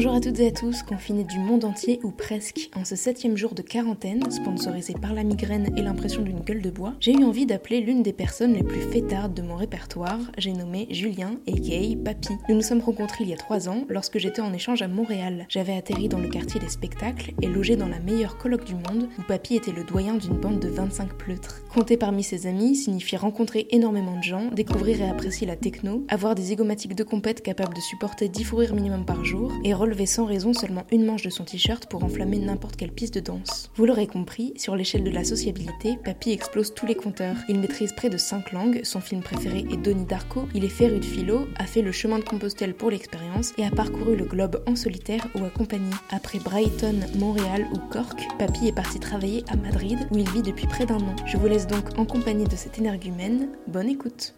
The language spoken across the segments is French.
Bonjour à toutes et à tous, confinés du monde entier ou presque. En ce septième jour de quarantaine, sponsorisé par la migraine et l'impression d'une gueule de bois, j'ai eu envie d'appeler l'une des personnes les plus fêtardes de mon répertoire. J'ai nommé Julien, a.k.a. Papy. Nous nous sommes rencontrés il y a trois ans lorsque j'étais en échange à Montréal. J'avais atterri dans le quartier des spectacles et logé dans la meilleure colloque du monde où Papy était le doyen d'une bande de 25 pleutres. Compter parmi ses amis signifie rencontrer énormément de gens, découvrir et apprécier la techno, avoir des zygomatiques de compète capables de supporter 10 fous rires minimum par jour et relever sans raison seulement une manche de son t-shirt pour enflammer n'importe quelle piste de danse. Vous l'aurez compris, sur l'échelle de la sociabilité, Papy explose tous les compteurs. Il maîtrise près de 5 langues, son film préféré est Donnie Darko, il est féru de philo, a fait le chemin de Compostelle pour l'expérience et a parcouru le globe en solitaire ou accompagné. Après Brighton, Montréal ou Cork, Papy est parti travailler à Madrid où il vit depuis près d'un an. Je vous laisse donc en compagnie de cet énergumène. Bonne écoute.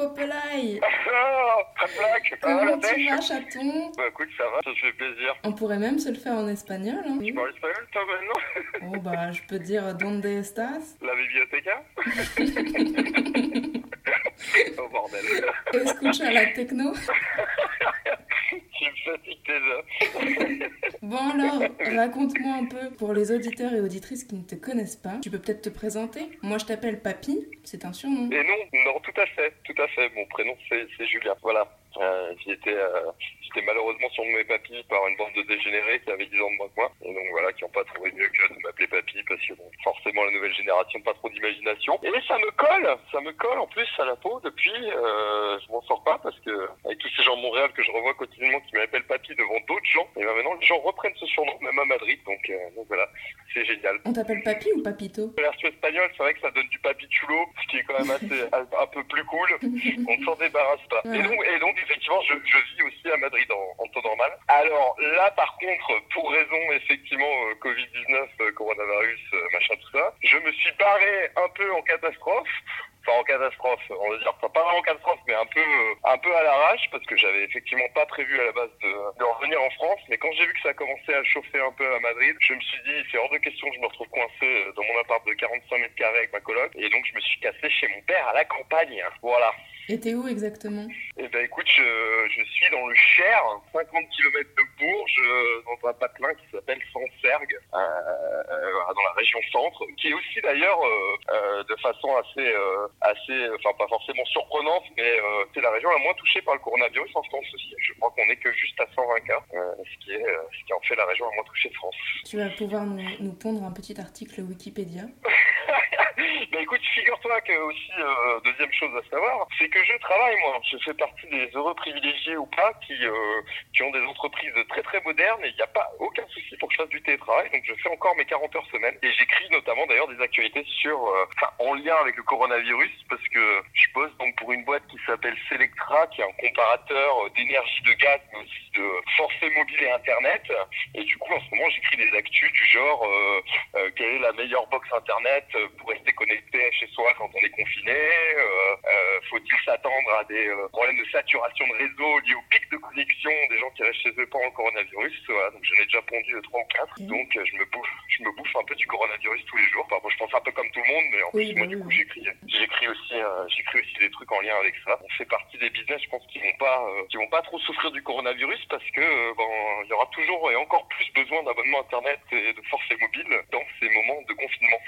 Oh, va la Comment tu vas, chaton Bah écoute, ça va, ça te fait plaisir. On pourrait même se le faire en espagnol. Hein. Tu parles espagnol toi maintenant Oh bah, je peux dire Donde estas La biblioteca Oh bordel. Escucha la techno. Déjà. Bon alors, raconte-moi un peu pour les auditeurs et auditrices qui ne te connaissent pas. Tu peux peut-être te présenter. Moi, je t'appelle Papy, c'est un surnom. Et non, non, tout à fait, tout à fait. Mon prénom c'est c'est Julien. Voilà. Euh, j'étais, euh, j'étais malheureusement surnommé Papy par une bande de dégénérés qui avaient 10 ans de moins que moi. Et donc voilà, qui n'ont pas trouvé mieux que de m'appeler Papy parce que bon, forcément la nouvelle génération pas trop d'imagination. Et ça me colle, ça me colle en plus à la peau depuis. Euh, je m'en sors pas parce que avec tous ces gens de Montréal que je revois quotidiennement qui m'appellent Papy devant d'autres gens, et ben maintenant les gens reprennent ce surnom même à Madrid. Donc, euh, donc voilà, c'est génial. On t'appelle Papy ou Papito? Version espagnole, c'est vrai que ça donne du papi chulo, ce qui est quand même assez un, un peu plus cool. On ne s'en débarrasse pas. Et, donc, et donc, effectivement, je, je vis aussi à Madrid en, en temps normal. Alors là, par contre, pour raison effectivement euh, Covid-19, euh, coronavirus, euh, machin, tout ça, je me suis barré un peu en catastrophe. Enfin, en catastrophe, on va dire, enfin, pas vraiment en catastrophe, mais un peu, un peu à l'arrache, parce que j'avais effectivement pas prévu à la base de, de revenir en France. Mais quand j'ai vu que ça commençait à chauffer un peu à Madrid, je me suis dit, c'est hors de question que je me retrouve coincé dans mon appart de 45 mètres carrés avec ma coloc. Et donc, je me suis cassé chez mon père à la campagne. Voilà. Et t'es où exactement? Eh ben écoute, je, je suis dans le Cher, 50 km de Bourges, dans un patelin qui s'appelle Sancergue, euh, euh, dans la région centre, qui est aussi d'ailleurs euh, euh, de façon assez, assez, enfin pas forcément surprenante, mais c'est la région la moins touchée par le coronavirus en France aussi. Je crois qu'on est que juste à 120 cas, ce, qui est, ce qui en fait la région la moins touchée de France. Tu vas pouvoir nous, nous pondre un petit article Wikipédia. bah écoute, figure-toi que aussi, deuxième chose à savoir, c'est que je travaille moi. Je fais partie des heureux privilégiés ou pas qui, euh, qui ont des entreprises très très modernes et il n'y a pas aucun souci pour que je fasse du télétravail. Donc je fais encore mes 40 heures semaine et j'écris notamment d'ailleurs des actualités sur, euh, en lien avec le coronavirus parce que je bosse donc pour une boîte qui s'appelle Selectra qui est un comparateur euh, d'énergie de gaz mais aussi de forfait mobile et internet. Et du coup en ce moment j'écris des actus du genre euh, euh, quelle est la meilleure box internet euh, pour rester connecté chez soi quand on est confiné Faut-il s'attendre à des euh, problèmes de saturation de réseau liés au pic de connexion des gens qui restent chez eux pendant le coronavirus Voilà, donc j'en ai déjà pondu trois ou quatre. Donc euh, je me bouffe, je me bouffe un peu du coronavirus tous les jours. Enfin, je pense un peu comme tout le monde, mais en Oui, plus bah moi du oui, coup j'écris, j'écris aussi, euh, j'écris aussi des trucs en lien avec ça. On fait partie des business, je pense, qui vont pas, euh, qui vont pas trop souffrir du coronavirus parce que ben, il y aura toujours et encore plus besoin d'abonnement internet et de forfait mobile dans ces moments de confinement.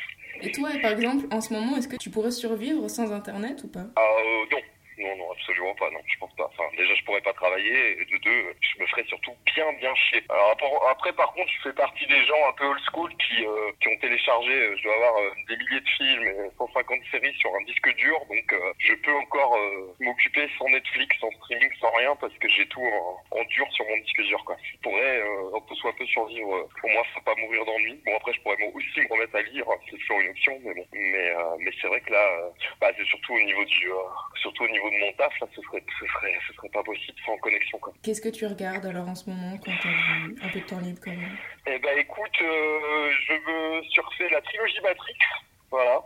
Et toi, par exemple, en ce moment, est-ce que tu pourrais survivre sans Internet ou pas? Euh, non. Non, non, absolument pas, non, je pense pas. Enfin, déjà, je pourrais pas travailler, et de deux, je me ferais surtout bien, bien chier. Alors après, par contre, je fais partie des gens un peu old school qui, euh, qui ont téléchargé, euh, je dois avoir euh, des milliers de films et 150 séries sur un disque dur, donc je peux encore m'occuper sans Netflix, sans streaming, sans rien, parce que j'ai tout en, dur sur mon disque dur, quoi. Je pourrais, un peu soit peu survivre, au moins sans pas mourir d'ennui. Bon, après, je pourrais moi aussi me remettre à lire, c'est toujours une option, mais bon. Mais, mais c'est vrai que là, bah, c'est surtout au niveau du, surtout au niveau de mon taf, là, ce serait, ce serait, ce serait pas possible sans connexion, quoi. Qu'est-ce que tu regardes alors en ce moment quand t'as du- un peu de temps libre quand même? Eh ben, écoute, euh, je veux surfer la trilogie Matrix. Voilà,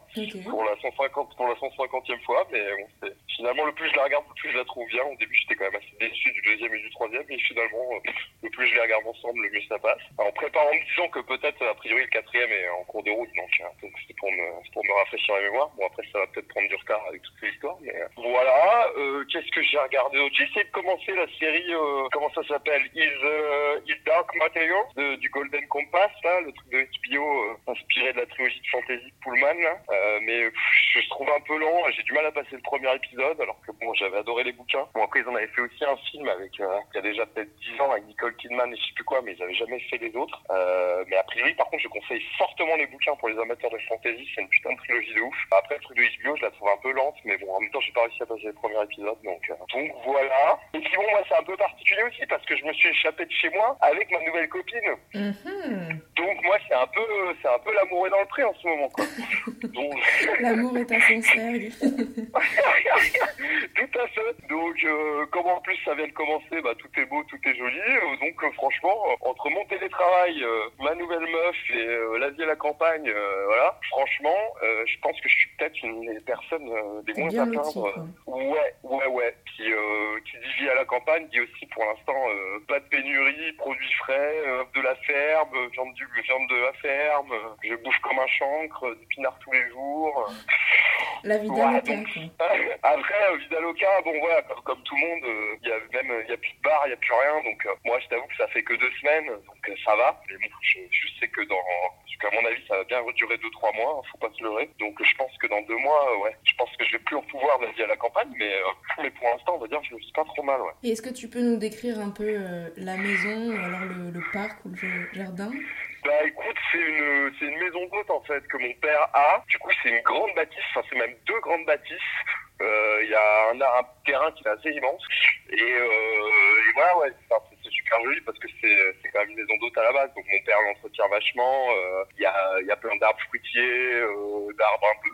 pour la 150, pour la 150e fois, mais bon, finalement, le plus je la regarde, le plus je la trouve bien. Au début, j'étais quand même assez déçu du deuxième et du troisième, mais finalement, euh, le plus je les regarde ensemble, le mieux ça passe. en préparant, me disant que peut-être, a priori, le quatrième est en cours de route, donc euh, donc c'était pour me, pour me rafraîchir la mémoire. Bon, après, ça va peut-être prendre du retard avec toutes ces histoires, mais euh, voilà. Euh, Qu'est-ce que j'ai regardé d'autre? J'ai essayé de commencer la série, euh, comment ça s'appelle? Is, euh, Is Dark Materials de, du Golden Compass, là, le truc de HBO euh, inspiré de la trilogie de fantasy de Pullman, Euh, mais pff, je trouve un peu lent. J'ai du mal à passer le premier épisode, alors que bon, j'avais adoré les bouquins. Bon, après, ils en avaient fait aussi un film avec, euh, il y a déjà peut-être 10 ans, avec Nicole Kidman et je sais plus quoi, mais ils avaient jamais fait les autres. Euh, mais a priori, par contre, je conseille fortement les bouquins pour les amateurs de fantasy. C'est une putain de trilogie de ouf. Après, le truc de HBO, je la trouve un peu lente, mais bon, en même temps, j'ai pas réussi à passer le premier épisode, donc, donc voilà. Et puis bon, moi, c'est un peu particulier aussi parce que je me suis échappé de chez moi avec ma nouvelle copine. Mhm. Donc moi, c'est un peu, c'est un peu dans le pré en ce moment, quoi. donc, L'amour est insincère. tout à fait. Donc, euh, comme en plus ça vient de commencer, bah, tout est beau, tout est joli. Euh, donc, euh, franchement, entre mon télétravail, euh, ma nouvelle meuf et la vie à la campagne, voilà, franchement, je pense que je suis peut-être une des personnes des moins à plaindre. Ouais, ouais, ouais. Qui, qui dit vie à la campagne, dit aussi pour l'instant pas de pénurie, produits frais, de la ferme, viande, du, viande de la ferme, je bouffe comme un chancre, des pinards tous les jours. La vie donc- quoi. Après, euh, Vidaloca, bon voilà, comme, tout le monde, euh, il y a même il y a plus de bar, il y a plus rien. Donc euh, moi, je t'avoue que ça fait que deux semaines, donc euh, ça va. Mais bon, je, je sais que dans, qu'à mon avis, ça va bien durer deux trois mois. faut pas se leurrer. Donc euh, je pense que dans deux mois, euh, ouais, je pense que je vais plus en pouvoir vie à la campagne, mais euh, mais pour l'instant, on va dire je me suis pas trop mal, ouais. Et est-ce que tu peux nous décrire un peu euh, la maison, ou alors le, le parc ou le jardin? Bah écoute, c'est une c'est une maison d'hôte en fait que mon père a. Du coup, c'est une grande bâtisse, enfin c'est même deux grandes bâtisses. Euh, Il y a un, un terrain qui est assez immense. Et, euh, et voilà, ouais, c'est- super joli parce que c'est c'est quand même une maison d'hôte à la base. Donc mon père l'entretient vachement. Euh, Il y, a, y a plein d'arbres fruitiers, euh, d'arbres un peu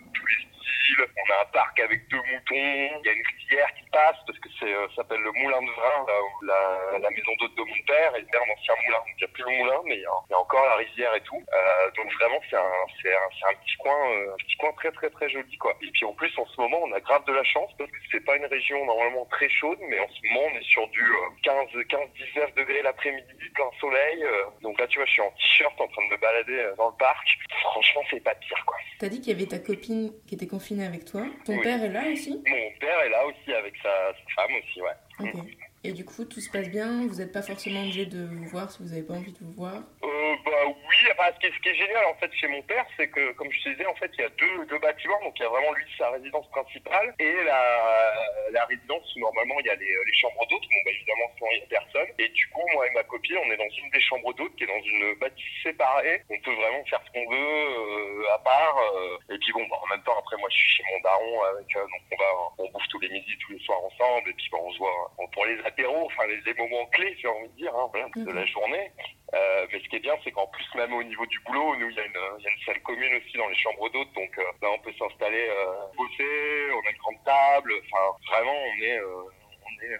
On a un parc avec deux moutons. Il y a une rivière qui passe parce que c'est euh, s'appelle le moulin de vin, là la, maison d'hôte de mon père. Et c'est un ancien moulin. Donc il n'y a plus le moulin, mais il y a, encore la rivière et tout. Euh, donc vraiment, c'est un, c'est un, c'est un petit coin, euh, un petit coin très très très joli quoi. Et puis en plus, en ce moment, on a grave de la chance parce que c'est pas une région normalement très chaude, mais en ce moment, on est sur du euh, 15, 15, 19 degrés l'après-midi, plein soleil. donc là, tu vois, je suis en t-shirt en train de me balader dans le parc. Franchement, c'est pas pire quoi. T'as dit qu'il y avait ta copine qui était confinée avec toi. Ton Oui. père est là aussi? Mon père est là aussi avec sa, sa femme aussi, ouais. Ok. Et du coup, tout se passe bien? Vous n'êtes pas forcément obligé de vous voir si vous n'avez pas envie de vous voir? Euh, bah oui, enfin, ce, qui est, ce qui est génial en fait chez mon père, c'est que comme je te disais, en fait, il y a deux, deux bâtiments, donc il y a vraiment lui sa résidence principale et la, la résidence où normalement il y a les, les chambres d'hôtes. Bon, bah évidemment, il y a personne. Et du coup, moi et ma copine, on est dans une des chambres d'hôtes qui est dans une bâtisse séparée. On peut vraiment faire ce qu'on veut euh, à part. euh. et puis bon, bah, en même temps, après moi, je suis chez mon daron avec, euh, donc on va, on bouffe tous les midis, tous les soirs ensemble. Et puis bah, on se voit pour les apéros, enfin les, les moments clés, j'ai envie de dire, hein, de la journée. Euh, mais ce qui est bien, c'est qu'en plus, même au niveau du boulot, nous, il y, a une, il y a une salle commune aussi dans les chambres d'hôtes. Donc euh, là, on peut s'installer, euh, bosser, on a une grande table. Enfin, vraiment, on est, euh, on est,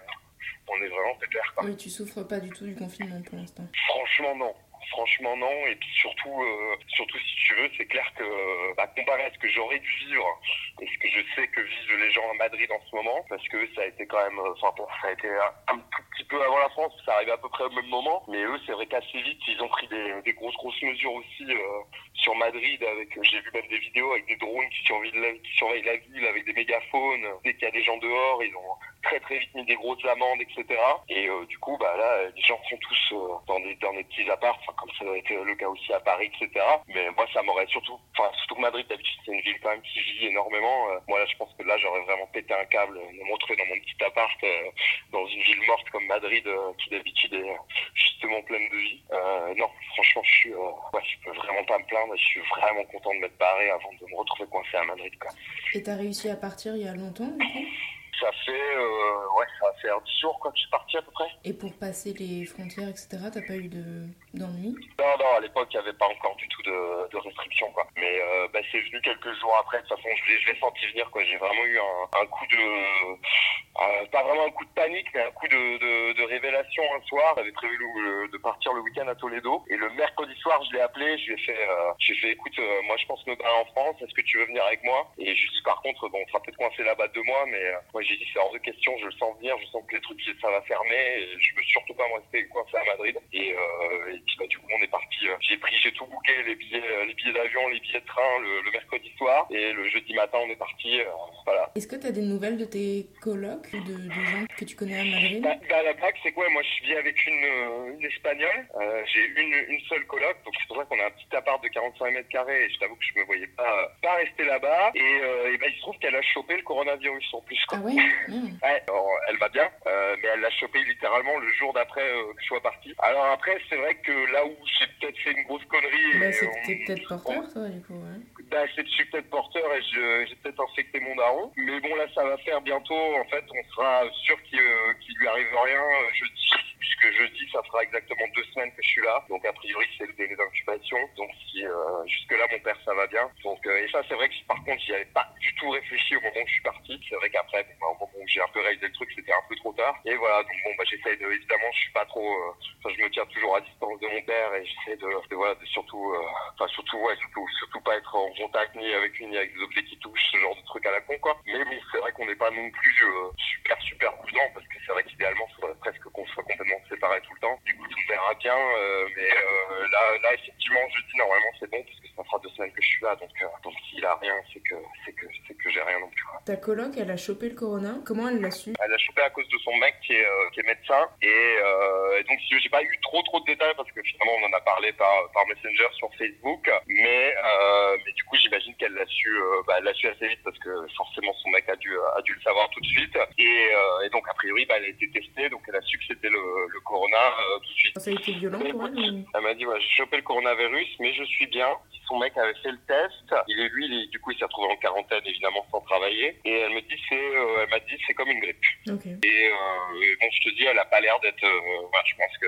on est vraiment pépère. Quoi. Oui, tu souffres pas du tout du confinement pour l'instant. Franchement, non. Franchement, non. Et puis surtout, surtout si tu veux, c'est clair que, bah, comparé à ce que j'aurais dû vivre et ce que je sais que vivent les gens à Madrid en ce moment, parce que ça a été quand même, enfin, bon, ça a été un, un tout petit peu avant la France, ça arrivait à peu près au même moment. Mais eux, c'est vrai qu'assez vite, ils ont pris des, des grosses, grosses mesures aussi euh, sur Madrid. Avec, euh, j'ai vu même des vidéos avec des drones qui surveillent la, qui surveillent la ville avec des mégaphones. Dès qu'il y a des gens dehors, ils ont très très vite mis des grosses amendes, etc. Et euh, du coup, bah là, les gens sont tous euh, dans des dans des petits apparts, comme ça doit être le cas aussi à Paris, etc. Mais moi, ça m'aurait surtout, enfin surtout Madrid d'habitude c'est une ville quand qui vit énormément. Euh, moi là, je pense que là, j'aurais vraiment pété un câble, me retrouver dans mon petit appart dans une ville morte comme Madrid, qui d'habitude est justement pleine de vie. Non, franchement, je suis, ouais, je peux vraiment pas me plaindre. Je suis vraiment content de m'être barré avant de me retrouver coincé à Madrid, quoi. Et t'as réussi à partir il y a longtemps, du coup? Ça fait, euh, ouais, ça va faire 10 jours que je suis parti à peu près. Et pour passer les frontières, etc., t'as pas eu de d'ennui? Non, non, à l'époque, il n'y avait pas encore du tout de, de restrictions, quoi. Mais euh, bah, c'est venu quelques jours après. De toute façon, je l'ai, je senti venir, quoi. J'ai vraiment eu un, un coup de, euh, pas vraiment un coup de panique, mais un coup de, de, de révélation un soir. J'avais prévu le, de partir le week-end à Toledo. Et le mercredi soir, je l'ai appelé. Je lui ai fait, euh, j'ai fait, écoute, euh, moi je pense me battre en France. Est-ce que tu veux venir avec moi? Et juste par contre, bon, on sera peut-être coincé là-bas deux mois, mais moi j'ai dit c'est hors de question. Je le sens venir. Je sens que les trucs ça va fermer. Et je veux surtout pas me rester coincé à Madrid. Et, euh, et puis bah, du coup, on est parti. euh, j'ai pris, j'ai tout booké, les billets, euh, les billets d'avion, les billets de train le, le mercredi soir. Et le jeudi matin, on est parti. euh, voilà. Est-ce que tu as des nouvelles de tes colocs ou de, de gens que tu connais à Madrid? Bah, bah, la blague, c'est quoi Moi, je vis avec une, une espagnole. Euh, j'ai une, une seule coloc, donc c'est pour ça qu'on a un petit appart de 45 mètres carrés. Et je t'avoue que je me voyais pas, pas rester là-bas. Et, euh, et bah, il se trouve qu'elle a chopé le coronavirus en plus. Quoi. Ah ouais? Ouais, alors, elle va bien, euh, mais elle l'a chopé littéralement le jour d'après euh, que je sois parti. Alors après, c'est vrai que là où j'ai peut-être fait une grosse connerie, Bah, c'est on- peut-être porteur, toi, du coup, ouais. bah, je suis peut-être porteur et je- j'ai peut-être infecté mon daron. Mais bon, là, ça va faire bientôt. En fait, on sera sûr qu'il euh, lui arrive rien jeudi. Puisque jeudi, ça fera exactement deux semaines que je suis là. Donc, a priori, c'est le délai d'incubation. Donc, si euh, jusque-là, mon père, ça va bien. Donc, euh, et ça, c'est vrai que par contre, j'y avais pas du tout réfléchi au moment où je suis parti. C'est vrai qu'après, bon, bah, au moment où j'ai un peu réalisé le truc, c'était un peu trop tard. Et voilà, donc bon, bah, j'essaye de, évidemment, je suis pas trop, euh, enfin, je me tiens toujours à distance de mon père et j'essaie de, de, voilà, de surtout, euh, enfin, surtout, ouais, surtout, surtout pas être en contact ni avec lui ni avec des objets qui touchent, ce genre de truc à la con, quoi. Mais bon, c'est vrai qu'on n'est pas non plus parce que c'est vrai qu'idéalement, il faudrait presque qu'on soit complètement séparés tout le temps. Du coup, on verra bien, euh, mais euh, là, là, effectivement, je dis normalement c'est bon parce ça fera deux semaines que je suis là, donc, euh, donc s'il a rien, c'est que, c'est que, c'est que j'ai rien non plus. quoi. Ta coloc, elle a chopé le corona. Comment elle l'a su? Elle a chopé à cause de son mec qui est, euh, qui est médecin. Et, euh, et donc, si j'ai pas eu trop trop de détails parce que finalement, on en a parlé par, par Messenger sur Facebook. Mais, mais du coup, j'imagine qu'elle l'a su, bah, elle l'a su assez vite parce que forcément, son mec a dû, a dû le savoir tout de suite. Et, et donc, a priori, bah, elle a été testée. Donc, elle a su que c'était le, le corona tout de suite. Ça a été violent pour elle Elle m'a dit, ouais, j'ai chopé le coronavirus, mais je suis bien. Son mec avait fait le test. Il est lui, il est- du coup, il s'est retrouvé en quarantaine, évidemment, sans travailler. Et elle me dit, c'est, euh, elle m'a dit, c'est comme une grippe. Et, euh, et bon, je te dis, elle a pas l'air d'être. euh, je pense que.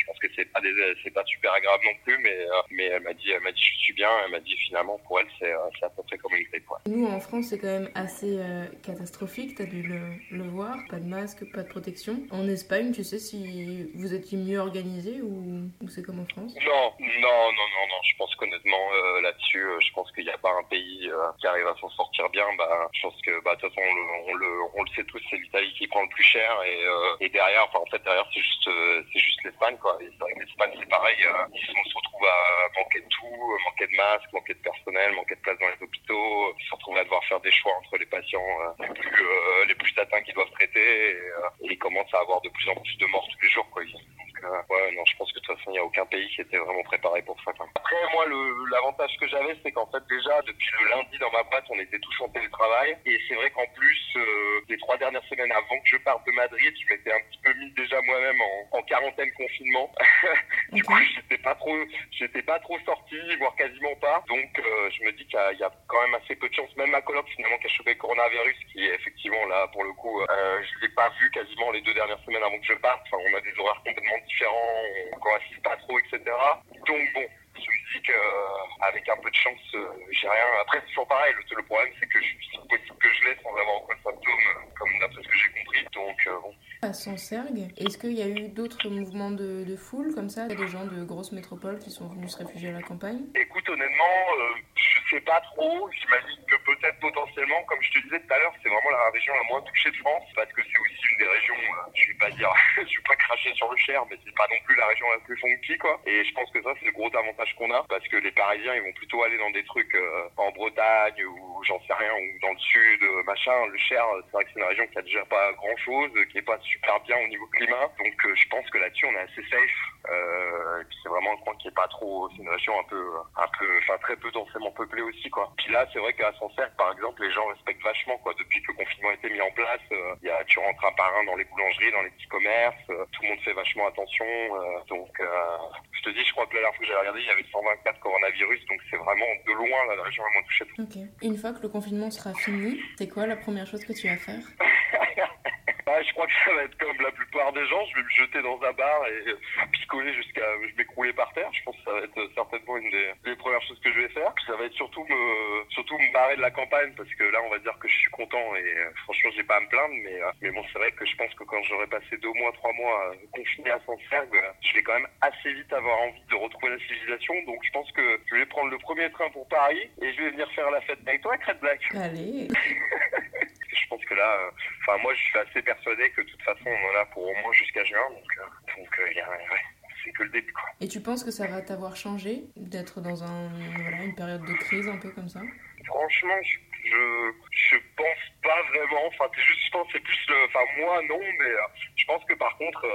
Je pense que c'est pas des, c'est pas super agréable non plus, mais euh, mais elle m'a dit, elle m'a dit, je suis bien. Elle m'a dit finalement pour elle c'est, euh, c'est à peu près comme une grippe. quoi. Nous, en France, c'est quand même assez euh, catastrophique. T'as dû le, le voir. Pas de masque, pas de protection. En Espagne, tu sais si vous étiez mieux organisé ou, ou c'est comme en France? Non, non, non, non, non. Je pense qu'honnêtement euh, là-dessus, euh, je pense qu'il n'y a pas un pays euh, qui arrive à s'en sortir bien. Bah, je pense que bah de toute façon on le, on le, on le sait tous, c'est l'Italie qui prend le plus cher et, euh, et derrière, enfin en fait derrière c'est juste, c'est juste l'Espagne quoi. C'est vrai que c'est pareil. euh, on se retrouve à manquer de tout, euh, manquer de masques, manquer de personnel, manquer de place dans les hôpitaux. Ils se retrouvent à devoir faire des choix entre les patients euh, les plus euh, les plus atteints qu'ils doivent traiter et, euh, et ils commencent à avoir de plus en plus de morts tous les jours quoi. Donc, euh, ouais, non, je pense que de toute façon, il n'y a aucun pays qui était vraiment préparé pour ça. quoi. Après, moi, le- l'avantage que j'avais, c'est qu'en fait, déjà, depuis le lundi dans ma boîte, on était tous en télétravail. Et c'est vrai qu'en plus, euh, les trois dernières semaines avant que je parte de Madrid, je m'étais un petit peu mis déjà moi-même en, en quarantaine confinement. du coup, j'étais pas trop, j'étais pas trop sorti, voire quasiment pas. Donc, euh, je me dis qu'il y, y a quand même assez peu de chance. Même ma coloc, finalement, qui a chopé le coronavirus, qui est effectivement là, pour le coup, euh, je l'ai pas vu quasiment les deux dernières semaines avant que je parte. Enfin, on a des horaires complètement différents, on coïncide pas trop, etc. Donc bon. Dis qu'avec un peu de chance, euh, j'ai rien. Après, c'est toujours pareil. Le, le problème, c'est que je, c'est possible que je l'ai sans avoir aucun symptôme, euh, comme d'après ce que j'ai compris. Donc, euh, bon. À Sancergue, est-ce qu'il y a eu d'autres mouvements de, de foule comme ça? Des gens de grosses métropoles qui sont venus se réfugier à la campagne? Écoute, honnêtement, euh, je sais pas trop. J'imagine que peut-être potentiellement, comme je te disais tout à l'heure, c'est vraiment la région la moins touchée de France, parce que c'est aussi une des régions, euh, je vais pas dire, je vais pas sur le Cher, mais c'est pas non plus la région la plus funky, quoi. Et je pense que ça, c'est le gros avantage qu'on a, parce que les Parisiens, ils vont plutôt aller dans des trucs euh, en Bretagne, ou j'en sais rien, ou dans le sud, euh, machin. Le Cher, euh, c'est vrai que c'est une région qui a déjà pas grand-chose, qui est pas super bien au niveau climat. Donc, euh, je pense que là-dessus, on est assez safe. Euh, et puis c'est vraiment un coin qui est pas trop, c'est une région un peu, un peu, enfin très peu densément peuplée aussi quoi. Puis là, c'est vrai qu'à Sancerre, par exemple, les gens respectent vachement quoi. Depuis que le confinement a été mis en place, euh, y a, tu rentres un par un dans les boulangeries, dans les petits commerces, euh, tout le monde fait vachement attention. euh, donc, euh, je te dis, je crois que la dernière fois que j'ai regardé, il y avait 124 coronavirus, donc c'est vraiment de loin la région la moins touchée. Que le confinement sera fini, c'est quoi la première chose que tu vas faire? Ah, je crois que ça va être comme la plupart des gens. Je vais me jeter dans un bar et picoler jusqu'à je m'écrouler par terre. Je pense que ça va être certainement une des, premières choses que je vais faire. ça va être surtout me, surtout me barrer de la campagne parce que là, on va dire que je suis content et euh, franchement, j'ai pas à me plaindre. Mais, euh, mais bon, c'est vrai que je pense que quand j'aurai passé deux mois, trois mois confiné à Sancergue, je vais quand même assez vite avoir envie de retrouver la civilisation. Donc, je pense que je vais prendre le premier train pour Paris et je vais venir faire la fête avec toi, Red Black. Allez. je pense que là, euh, enfin moi je suis assez persuadé que de toute façon on en a pour au moins jusqu'à juin, donc euh, euh, ouais, c'est que le début quoi. Et tu penses que ça va t'avoir changé d'être dans un voilà une période de crise un peu comme ça? Franchement, je je pense pas vraiment. Enfin, c'est juste, je pense, c'est plus, enfin moi non, mais je pense que par contre,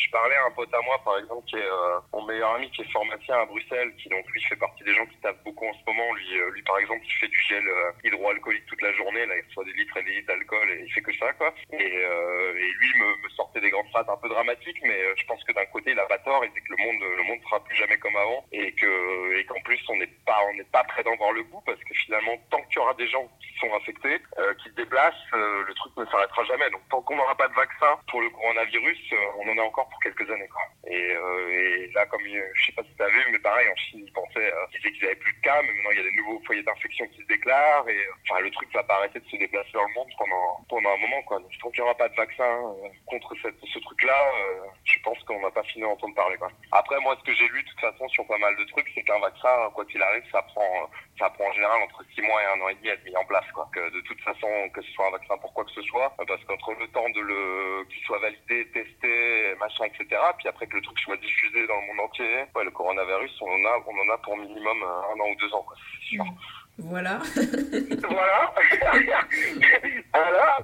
je parlais à un pote à moi, par exemple, qui est euh, mon meilleur ami, qui est pharmacien à Bruxelles, qui donc lui fait partie des gens qui tapent beaucoup en ce moment. Lui, euh, lui par exemple, il fait du gel euh, hydroalcoolique toute la journée. Là, il reçoit des litres et des litres d'alcool et il fait que ça, quoi. Et, et lui me, me, sortait des grandes phrases un peu dramatiques, mais je pense que d'un côté, il a pas tort. Il dit que le monde, le monde sera plus jamais comme avant et que et qu'en plus, on n'est pas, on n'est pas prêt d'en voir le bout parce que finalement, tant qu'il y aura des gens qui sont infectés, qui se déplacent, le truc ne s'arrêtera jamais. Donc, tant qu'on n'aura pas de vaccin pour le coronavirus, on en a encore pour quelques années. Quoi. Et, euh, là, comme je sais pas si tu as vu, mais pareil, en Chine, ils pensaient, euh, ils qu'ils avaient plus de cas, mais maintenant il y a des nouveaux foyers d'infection qui se déclarent. Et enfin, le truc va pas arrêter de se déplacer dans le monde pendant, un moment. Quoi. Donc, tant qu'il n'y aura pas de vaccin euh, contre ce truc-là, euh, je pense qu'on n'a pas fini d'entendre parler. Quoi. Après, moi, ce que j'ai lu, de toute façon, sur pas mal de trucs, c'est qu'un vaccin, quoi qu'il arrive, ça prend, ça prend en général entre 6 mois et un an et demi à être en place. Quoi. Que de toute façon, que ce soit un vaccin pour quoi que ce soit, parce qu'entre le temps de le, qu'il soit validé, testé, machin, etc., puis après que le truc soit diffusé dans le monde entier, le coronavirus, on en a, on en a pour minimum un an ou deux ans, quoi, sûr. Voilà. voilà. voilà,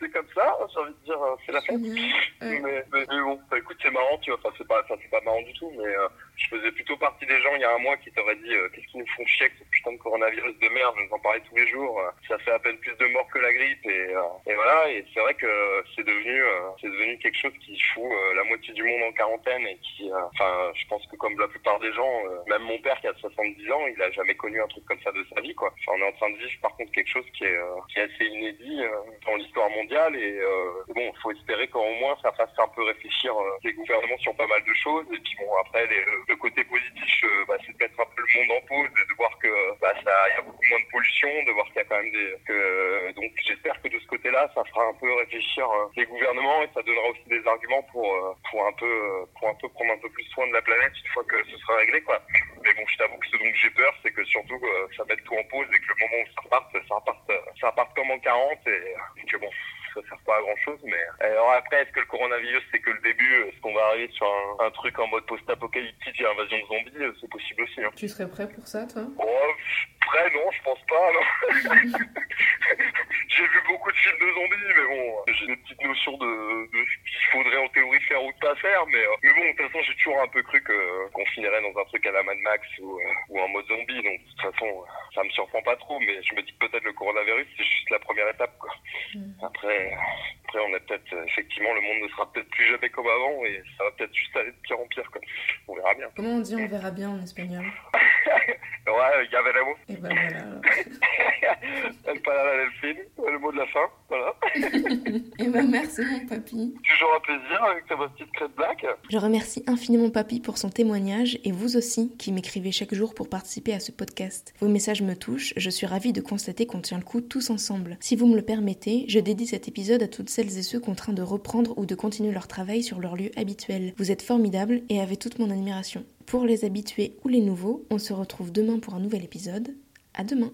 c'est comme ça, j'ai envie de dire, c'est la fête. Mais, mais, bon, bah, écoute, c'est marrant, tu vois, enfin, c'est pas, c'est pas marrant du tout, mais euh, je faisais plutôt partie des gens il y a un mois qui t'auraient dit euh, qu'est-ce qu'ils nous font chier avec ce putain de coronavirus de merde, je nous en parlais tous les jours, euh, ça fait à peine plus de morts que la grippe, et, et voilà, et c'est vrai que c'est devenu, c'est devenu quelque chose qui fout la moitié du monde en quarantaine et qui, enfin, je pense que comme la plupart des gens, même mon père qui a 70 ans, il a jamais connu un truc comme ça de vie, quoi. On est en train de vivre par contre quelque chose qui est, qui est assez inédit dans l'histoire mondiale, et bon, il faut espérer qu'au moins ça fasse un peu réfléchir les gouvernements sur pas mal de choses, et puis bon, après, le côté positif, bah, c'est de mettre un peu le monde en pause et de voir que bah, ça, y a beaucoup moins de pollution, de voir qu'il y a quand même des, que, donc j'espère que de ce côté-là, ça fera un peu réfléchir les gouvernements et ça donnera aussi des arguments pour, pour un peu, pour un peu prendre un peu plus soin de la planète une fois que ce sera réglé, quoi. Mais bon, je t'avoue que ce dont j'ai peur, c'est que surtout ça tout en pause et que le moment où ça reparte, ça reparte, ça reparte comme en 40 et que bon, ça sert pas à grand chose. Mais alors après, est-ce que le coronavirus c'est que le début Est-ce qu'on va arriver sur un, un truc en mode post-apocalyptique et invasion de zombies C'est possible aussi. Hein. Tu serais prêt pour ça, toi? Oh, Prêt, non, je pense pas. Non. j'ai vu beaucoup de films de zombies, mais bon, j'ai des petites notions de, de ce qu'il faudrait en théorie faire ou de pas faire. Mais, mais bon, de toute façon, j'ai toujours un peu cru que qu'on finirait dans un truc à la Mad Max ou, ou en mode zombie. Donc de toute façon, ça me surprend pas trop. Mais je me dis que peut-être le coronavirus c'est juste la première étape. Quoi. Mm. Après, après, on est peut-être effectivement le monde ne sera peut-être plus jamais comme avant et ça va peut-être juste aller de pire en pire. Quoi. On verra bien. Comment on dit on verra bien en espagnol? Ouais, ya veremos. Et ben voilà. El palabra del fin, le mot de la fin, voilà. Et ben merci mon papy. Toujours un plaisir avec ta petite crête black. Je remercie infiniment papy pour son témoignage et vous aussi qui m'écrivez chaque jour pour participer à ce podcast. Vos messages me touchent, je suis ravie de constater qu'on tient le coup tous ensemble. Si vous me le permettez, je dédie cet épisode à toutes celles et ceux contraints de reprendre ou de continuer leur travail sur leur lieu habituel. Vous êtes formidables et avez toute mon admiration. Pour les habitués ou les nouveaux, on se retrouve demain pour un nouvel épisode. À demain!